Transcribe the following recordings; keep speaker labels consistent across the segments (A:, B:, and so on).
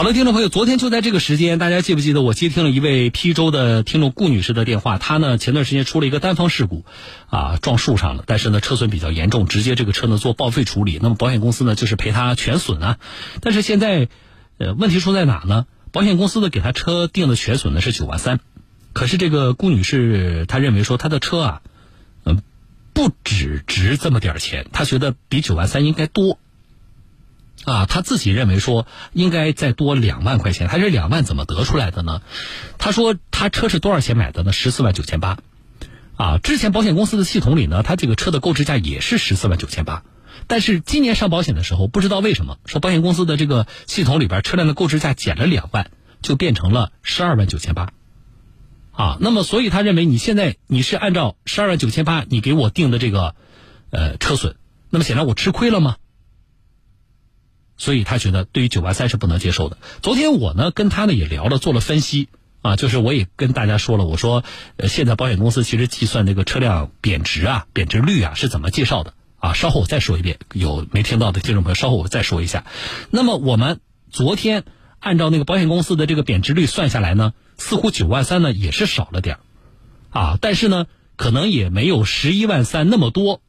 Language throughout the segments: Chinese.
A: 好了，听众朋友，昨天就在这个时间，大家记不记得我接听了一位邳州的听众顾女士的电话？她呢前段时间出了一个单方事故，啊撞树上了，但是呢车损比较严重，直接这个车呢做报废处理。那么保险公司呢就是赔她全损啊。但是现在，呃问题出在哪呢？保险公司呢给她车定的全损呢是九万三，可是这个顾女士她认为说她的车啊，嗯不只值这么点钱，她觉得比九万三应该多。啊，他自己认为说应该再多两万块钱，他这两万怎么得出来的呢？他说他车是多少钱买的呢？十四万九千八，啊，之前保险公司的系统里呢，他这个车的购置价也是十四万九千八，但是今年上保险的时候，不知道为什么说保险公司的这个系统里边车辆的购置价减了两万，就变成了十二万九千八，啊，那么所以他认为你现在你是按照十二万九千八你给我定的这个呃车损，那么显然我吃亏了吗？所以他觉得对于九万三是不能接受的。昨天我呢跟他呢也聊了，做了分析啊，就是我也跟大家说了，我说呃现在保险公司其实计算那个车辆贬值啊、贬值率啊是怎么介绍的啊？稍后我再说一遍，有没听到的听众朋友，稍后我再说一下。那么我们昨天按照那个保险公司的这个贬值率算下来呢，似乎九万三呢也是少了点啊，但是呢可能也没有十一万三那么多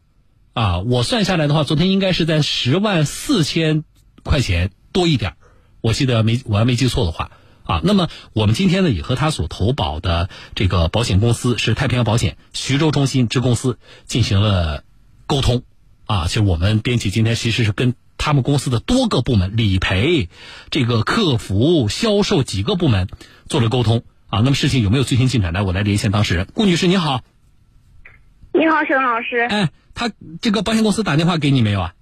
A: 啊。我算下来的话，昨天应该是在十万四千。块钱多一点我记得没我要没记错的话啊。那么我们今天呢也和他所投保的这个保险公司是太平洋保险徐州中心支公司进行了沟通啊。其实我们编辑今天其实是跟他们公司的多个部门理赔、这个客服、销售几个部门做了沟通啊。那么事情有没有最新进展呢？我来连线当事人顾女士，你好。
B: 你好，沈老师。
A: 哎，他这个保险公司打电话给你没有啊？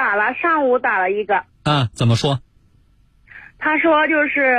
B: 打了，上午打了一个。
A: 啊，怎么说？
B: 他说就是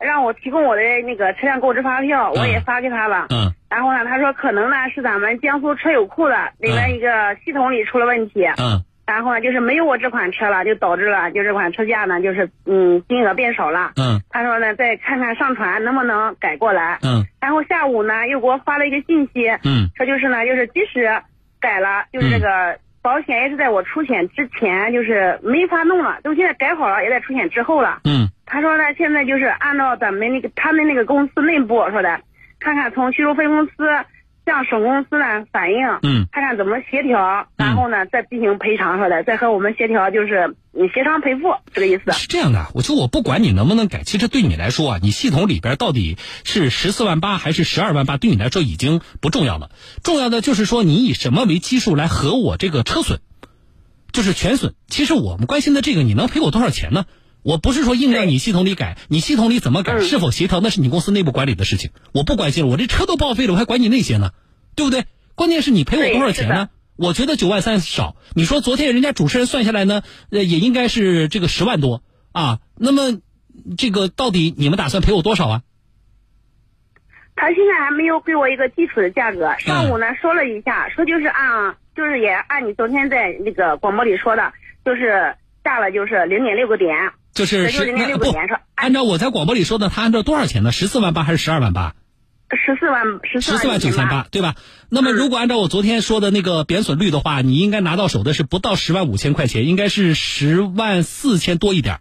B: 让我提供我的那个车辆购置发票，我也发给他了。
A: 嗯。
B: 然后呢，他说可能呢是咱们江苏车友库的里面一个系统里出了问题。
A: 嗯。
B: 然后呢，就是没有我这款车了，就导致了就这款车价呢就是嗯金额变少了。
A: 嗯。
B: 他说呢，再看看上传能不能改过来。
A: 嗯。
B: 然后下午呢又给我发了一个信息。
A: 嗯。
B: 说就是呢，就是即使改了，就是这个。保险也是在我出险之前，就是没法弄了，都现在改好了，也在出险之后了。
A: 嗯，
B: 他说呢，现在就是按照咱们那个他们那个公司内部说的，看看从徐州分公司向省公司呢反映，
A: 嗯，
B: 看看怎么协调，然后呢再进行赔偿说的，再和我们协调，就是你协商赔付这个意思。
A: 是这样的，我就我不管你能不能改，其实对你来说啊，你系统里边到底是十四万八还是十二万八，对你来说已经不重要了。重要的就是说你以什么为基数来和我这个车损，就是全损。其实我们关心的这个，你能赔我多少钱呢？我不是说硬让你系统里改，你系统里怎么改，是否协调，那是你公司内部管理的事情，我不关心了。我这车都报废了，我还管你那些呢，对不对？关键是你赔我多少钱呢？我觉得九万三少。你说昨天人家主持人算下来呢，呃，也应该是这个十万多啊。那么这个到底你们打算赔我多少啊？
B: 他现在还没有给我一个基础的价格。上午呢说了一下，说就是按，就是也按你昨天在那个广播里说的，就是下了就是零点六个点。
A: 就是
B: 那
A: 不按照我在广播里说的，他按照多少钱呢？十四万八还是十二万八？
B: 十四万十
A: 四万九千八，对吧？那么如果按照我昨天说的那个贬损率的话，你应该拿到手的是不到十万五千块钱，应该是十万四千多一点。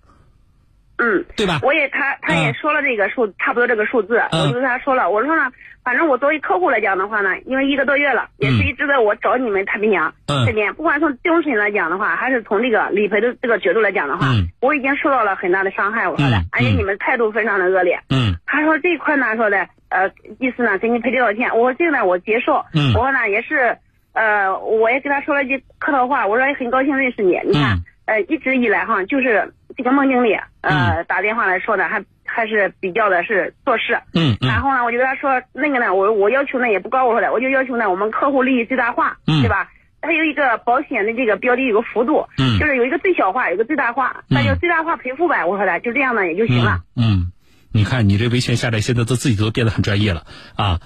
B: 嗯，
A: 对吧？
B: 我也他他也说了这个数，差不多这个数字，我就跟他说了，我说呢，反正我作为客户来讲的话呢，因为一个多月了，也是一直在我找你们太平洋这边，不管从精神来讲的话，还是从这个理赔的这个角度来讲的话，我已经受到了很大的伤害，我说的，而且你们态度非常的恶劣。
A: 嗯，
B: 他说这一块呢，说的，呃，意思呢，给你赔多少钱？我说这个呢，我接受。
A: 嗯，
B: 我说呢，也是，呃，我也跟他说了一句客套话，我说也很高兴认识你，你看。呃，一直以来哈，就是这个孟经理，呃，打电话来说的，还还是比较的是做事。
A: 嗯嗯
B: 然后呢，我就跟他说，那个呢，我我要求呢也不高，我说的，我就要求呢，我们客户利益最大化，嗯对吧？它有一个保险的这个标的有个幅度，
A: 嗯，
B: 就是有一个最小化，有个最大化，那就最大化赔付呗。我说的，就这样呢也就行了。
A: 嗯，你看你这维权下来，现在都自己都变得很专业了啊，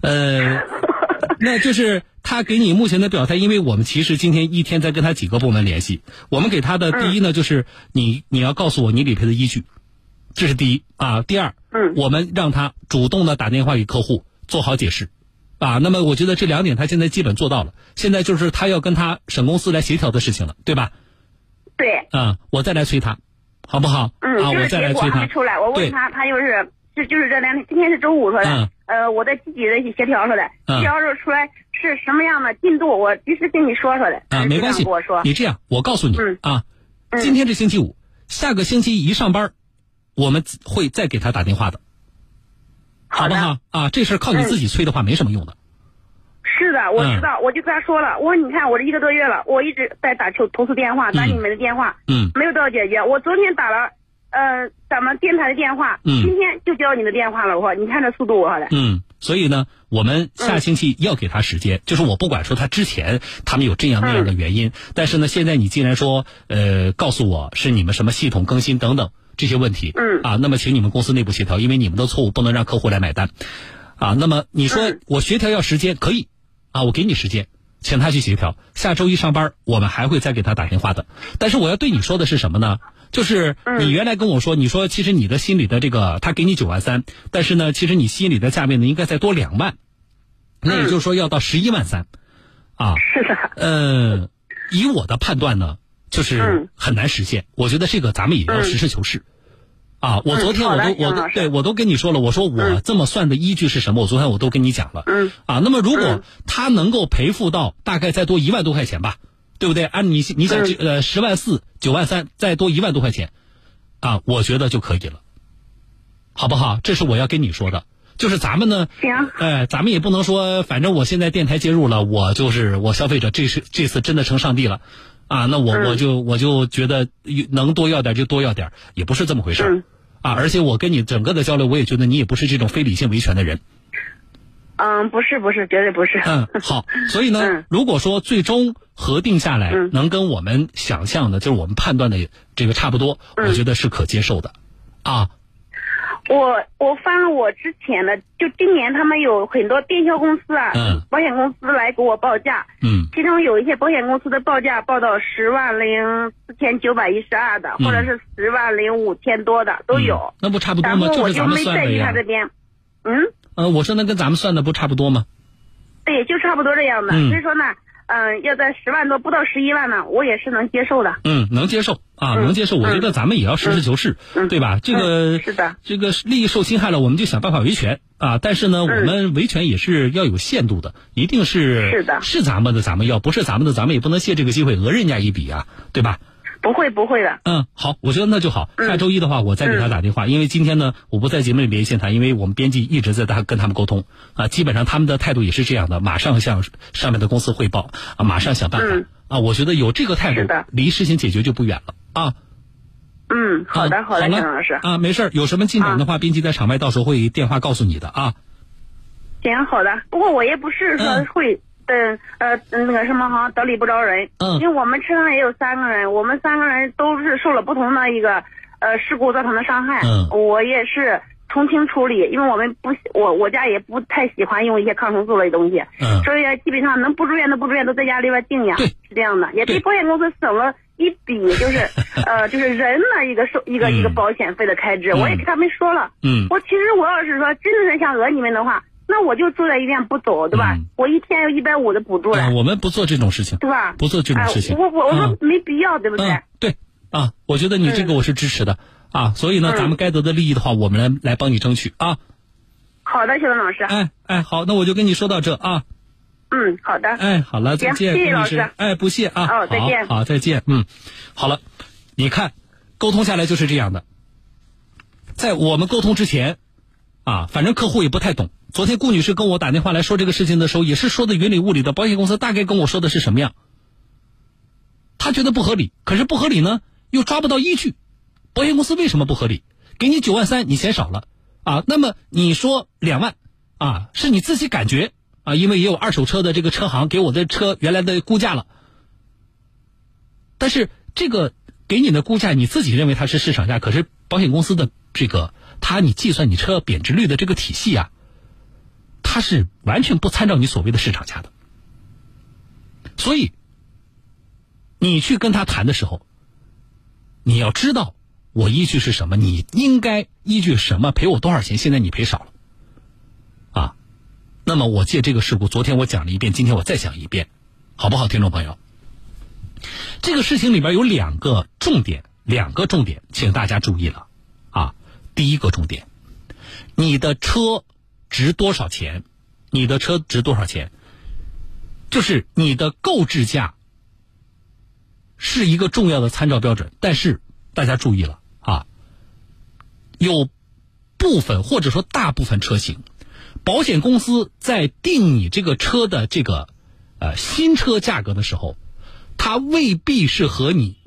A: 呃，那就是。他给你目前的表态，因为我们其实今天一天在跟他几个部门联系，我们给他的第一呢，就是你你要告诉我你理赔的依据，这是第一啊。第二，
B: 嗯，
A: 我们让他主动的打电话给客户做好解释，啊，那么我觉得这两点他现在基本做到了，现在就是他要跟他省公司来协调的事情了，对吧？
B: 对。
A: 啊，我再来催他。好不好？
B: 嗯，
A: 啊，我再来催他。
B: 出来，我问他，他就是，就就是这两天，今天是周五说的，呃，我在积极的去协调说的，协调出来是什么样的进度，我及时跟你说说的。
A: 啊，没关系，
B: 我说，
A: 你这样，我告诉你啊，今天是星期五，下个星期一上班，我们会再给他打电话的，好不好？啊，这事靠你自己催的话，没什么用的。
B: 是的，我知道，我就跟他说了，我说你看，我这一个多月了，我一直在打投投诉电话，打你们的电话，
A: 嗯，
B: 没有得到解决。我昨天打了，呃，咱们电台的电话，
A: 嗯，
B: 今天就接到你的电话了。我说，你看这速度，我说的，
A: 嗯，所以呢，我们下星期要给他时间，就是我不管说他之前他们有这样那样的原因，但是呢，现在你既然说，呃，告诉我是你们什么系统更新等等这些问题，
B: 嗯，
A: 啊，那么请你们公司内部协调，因为你们的错误不能让客户来买单，啊，那么你说我协调要时间可以。啊，我给你时间，请他去协调。下周一上班，我们还会再给他打电话的。但是我要对你说的是什么呢？就是你原来跟我说，你说其实你的心里的这个，他给你九万三，但是呢，其实你心里的价位呢应该再多两万，那也就是说要到十一万三。啊，
B: 是的。
A: 呃，以我的判断呢，就是很难实现。我觉得这个咱们也要实事求是。啊，我昨天我都我都对我都跟你说了，我说我这么算的依据是什么？我昨天我都跟你讲了。
B: 嗯。
A: 啊，那么如果他能够赔付到大概再多一万多块钱吧，对不对？按你你想呃十万四九万三再多一万多块钱，啊，我觉得就可以了，好不好？这是我要跟你说的，就是咱们呢，
B: 行。
A: 哎，咱们也不能说，反正我现在电台介入了，我就是我消费者，这是这次真的成上帝了。啊，那我我就我就觉得能多要点就多要点，也不是这么回事儿，啊，而且我跟你整个的交流，我也觉得你也不是这种非理性维权的人。
B: 嗯，不是不是，绝对不是。
A: 嗯，好，所以呢，如果说最终核定下来能跟我们想象的，就是我们判断的这个差不多，我觉得是可接受的，啊。
B: 我我翻了我之前的，就今年他们有很多电销公司啊，嗯。保险公司来给我报价，
A: 嗯，
B: 其中有一些保险公司的报价报到十万零四千九百一十二的，或者是十万零五千多的都有，
A: 那不差不多吗？
B: 我就没在意他这边，嗯，
A: 呃，我说那跟咱们算的不差不多吗？
B: 对，就差不多这样的，所以说呢。嗯，要在十万多，不到十一万呢，我也是能接受的。
A: 嗯，能接受啊，能接受。我觉得咱们也要实事求是，对吧？这个
B: 是的，
A: 这个利益受侵害了，我们就想办法维权啊。但是呢，我们维权也是要有限度的，一定是
B: 是的，
A: 是咱们的咱们要，不是咱们的咱们也不能借这个机会讹人家一笔啊，对吧？
B: 不会不会的。
A: 嗯，好，我觉得那就好。下周一的话，我再给他打电话，因为今天呢，我不在节目里连线他，因为我们编辑一直在他跟他们沟通啊，基本上他们的态度也是这样的，马上向上面的公司汇报啊，马上想办法啊。我觉得有这个态度，离事情解决就不远了啊。
B: 嗯，好的，好的，陈老师
A: 啊，没事有什么进展的话，编辑在场外到时候会电话告诉你的啊。
B: 行，好的。不过我也不是说会。嗯呃那个什么好像得理不饶人，
A: 嗯，
B: 因为我们车上也有三个人，我们三个人都是受了不同的一个呃事故造成的伤害，
A: 嗯，
B: 我也是从轻处理，因为我们不我我家也不太喜欢用一些抗生素类东西，
A: 嗯，
B: 所以基本上能不住院的不住院，都在家里边静养，
A: 对，
B: 是这样的，也给保险公司省了一笔就是 呃就是人的一个收一个一个保险费的开支，我也给他们说了，
A: 嗯，
B: 我其实我要是说真的是想讹你们的话。那我就住在医院不走，对吧？我一天有一百五的补助了。
A: 我们不做这种事情，
B: 对吧？
A: 不做这种事情。
B: 我我我说没必要，对不对？
A: 对啊，我觉得你这个我是支持的啊，所以呢，咱们该得的利益的话，我们来来帮你争取啊。
B: 好的，小文老师。
A: 哎哎，好，那我就跟你说到这啊。
B: 嗯，好的。
A: 哎，好了，再见，
B: 谢谢老师。
A: 哎，不谢啊。
B: 哦，再见。
A: 好，再见。嗯，好了，你看，沟通下来就是这样的。在我们沟通之前，啊，反正客户也不太懂。昨天顾女士跟我打电话来说这个事情的时候，也是说的云里雾里的。保险公司大概跟我说的是什么样？她觉得不合理，可是不合理呢，又抓不到依据。保险公司为什么不合理？给你九万三，你嫌少了啊？那么你说两万啊，是你自己感觉啊？因为也有二手车的这个车行给我的车原来的估价了，但是这个给你的估价你自己认为它是市场价，可是保险公司的这个他你计算你车贬值率的这个体系啊。他是完全不参照你所谓的市场价的，所以你去跟他谈的时候，你要知道我依据是什么，你应该依据什么赔我多少钱？现在你赔少了，啊，那么我借这个事故，昨天我讲了一遍，今天我再讲一遍，好不好，听众朋友？这个事情里边有两个重点两个重点，请大家注意了！第一个重点，你的车值多少钱？你的车值多少钱？就是你的购置价是一个重要的参照标准。但是大家注意了啊，有部分或者说大部分车型，保险公司在定你这个车的这个呃新车价格的时候，它未必是和你。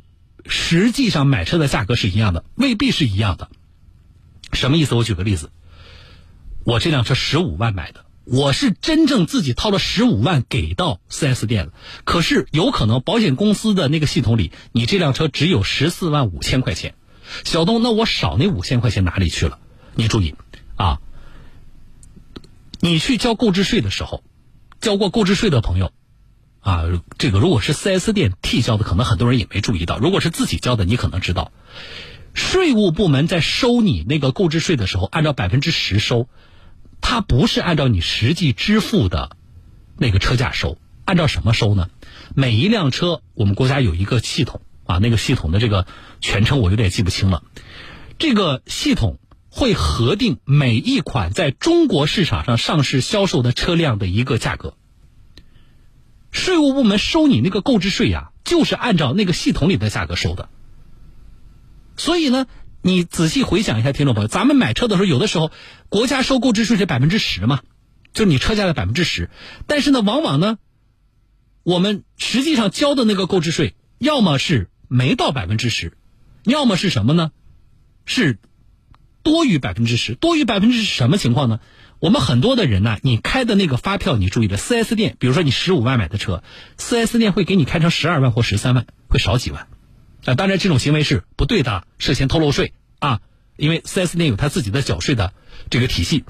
A: 实际上买车的价格是一样的，未必是一样的。什么意思？我举个例子，我这辆车十五万买的，我是真正自己掏了十五万给到 4S 店了。可是有可能保险公司的那个系统里，你这辆车只有十四万五千块钱。小东，那我少那五千块钱哪里去了？你注意啊，你去交购置税的时候，交过购置税的朋友。啊，这个如果是 4S 店替交的，可能很多人也没注意到；如果是自己交的，你可能知道，税务部门在收你那个购置税的时候，按照百分之十收，它不是按照你实际支付的那个车价收，按照什么收呢？每一辆车，我们国家有一个系统啊，那个系统的这个全称我有点记不清了，这个系统会核定每一款在中国市场上上市销售的车辆的一个价格。税务部门收你那个购置税呀，就是按照那个系统里的价格收的。所以呢，你仔细回想一下，听众朋友，咱们买车的时候，有的时候国家收购置税是百分之十嘛，就是你车价的百分之十。但是呢，往往呢，我们实际上交的那个购置税，要么是没到百分之十，要么是什么呢？是多于百分之十。多于百分之十什么情况呢？我们很多的人呢，你开的那个发票，你注意了，4S 店，比如说你十五万买的车，4S 店会给你开成十二万或十三万，会少几万。啊，当然这种行为是不对的，涉嫌偷漏税啊，因为 4S 店有他自己的缴税的这个体系。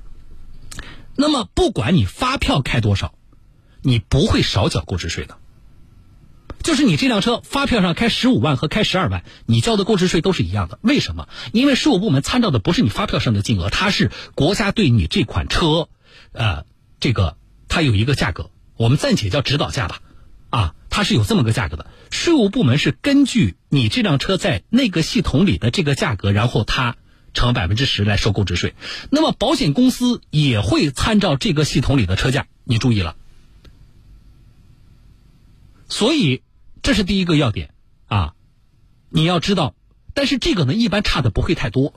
A: 那么不管你发票开多少，你不会少缴购置税的。就是你这辆车发票上开十五万和开十二万，你交的购置税都是一样的。为什么？因为税务部门参照的不是你发票上的金额，它是国家对你这款车，呃，这个它有一个价格，我们暂且叫指导价吧，啊，它是有这么个价格的。税务部门是根据你这辆车在那个系统里的这个价格，然后它乘百分之十来收购置税。那么保险公司也会参照这个系统里的车价，你注意了，所以。这是第一个要点啊，你要知道，但是这个呢，一般差的不会太多，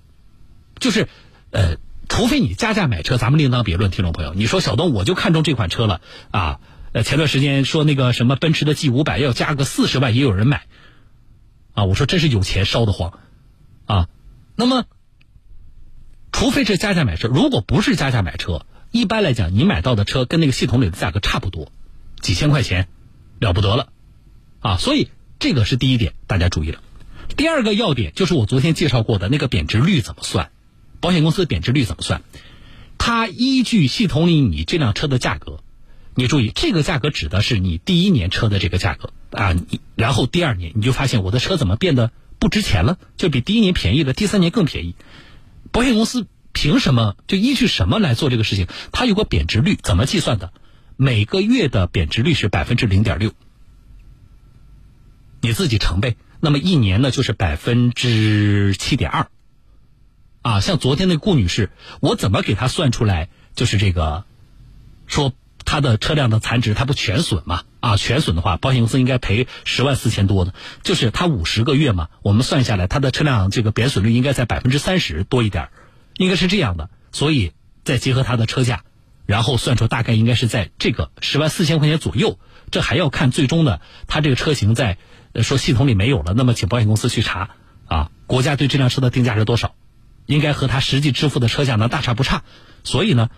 A: 就是，呃，除非你加价买车，咱们另当别论。听众朋友，你说小东我就看中这款车了啊，呃，前段时间说那个什么奔驰的 G 五百要加个四十万，也有人买，啊，我说真是有钱烧得慌，啊，那么，除非是加价买车，如果不是加价买车，一般来讲，你买到的车跟那个系统里的价格差不多，几千块钱，了不得了。啊，所以这个是第一点，大家注意了。第二个要点就是我昨天介绍过的那个贬值率怎么算，保险公司的贬值率怎么算？它依据系统里你这辆车的价格，你注意这个价格指的是你第一年车的这个价格啊，然后第二年你就发现我的车怎么变得不值钱了，就比第一年便宜了，第三年更便宜。保险公司凭什么就依据什么来做这个事情？它有个贬值率，怎么计算的？每个月的贬值率是百分之零点六。你自己乘呗，那么一年呢就是百分之七点二，啊，像昨天那顾女士，我怎么给她算出来？就是这个，说他的车辆的残值，他不全损嘛？啊，全损的话，保险公司应该赔十万四千多的，就是他五十个月嘛，我们算下来，他的车辆这个贬损率应该在百分之三十多一点，应该是这样的，所以再结合他的车价，然后算出大概应该是在这个十万四千块钱左右，这还要看最终的他这个车型在。说系统里没有了，那么请保险公司去查啊，国家对这辆车的定价是多少？应该和他实际支付的车价呢大差不差，所以呢，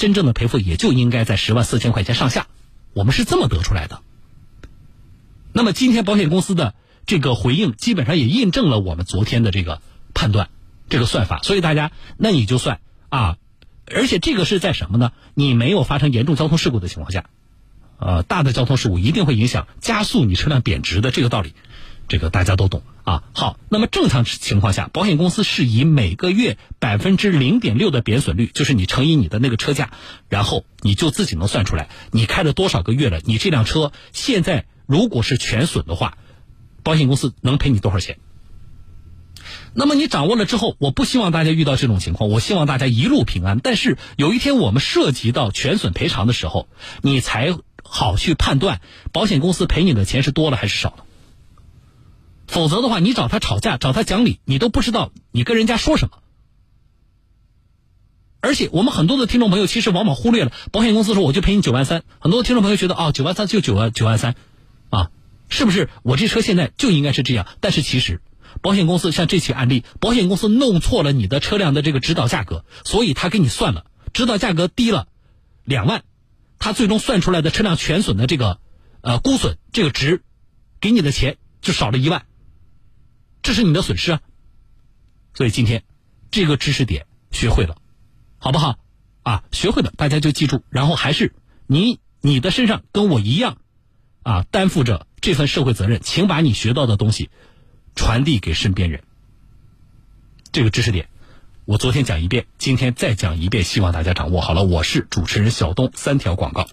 A: 真正的赔付也就应该在十万四千块钱上下。我们是这么得出来的。那么今天保险公司的这个回应，基本上也印证了我们昨天的这个判断，这个算法。所以大家，那你就算啊，而且这个是在什么呢？你没有发生严重交通事故的情况下。呃，大的交通事故一定会影响加速你车辆贬值的这个道理，这个大家都懂啊。好，那么正常情况下，保险公司是以每个月百分之零点六的贬损率，就是你乘以你的那个车价，然后你就自己能算出来，你开了多少个月了，你这辆车现在如果是全损的话，保险公司能赔你多少钱？那么你掌握了之后，我不希望大家遇到这种情况，我希望大家一路平安。但是有一天我们涉及到全损赔偿的时候，你才好去判断保险公司赔你的钱是多了还是少了。否则的话，你找他吵架，找他讲理，你都不知道你跟人家说什么。而且我们很多的听众朋友其实往往忽略了，保险公司说我就赔你九万三，很多听众朋友觉得啊九万三就九万九万三，啊，是不是我这车现在就应该是这样？但是其实。保险公司像这起案例，保险公司弄错了你的车辆的这个指导价格，所以他给你算了指导价格低了两万，他最终算出来的车辆全损的这个呃估损这个值，给你的钱就少了一万，这是你的损失啊。所以今天这个知识点学会了，好不好？啊，学会了大家就记住，然后还是你你的身上跟我一样啊，担负着这份社会责任，请把你学到的东西。传递给身边人，这个知识点，我昨天讲一遍，今天再讲一遍，希望大家掌握好了。我是主持人小东，三条广告。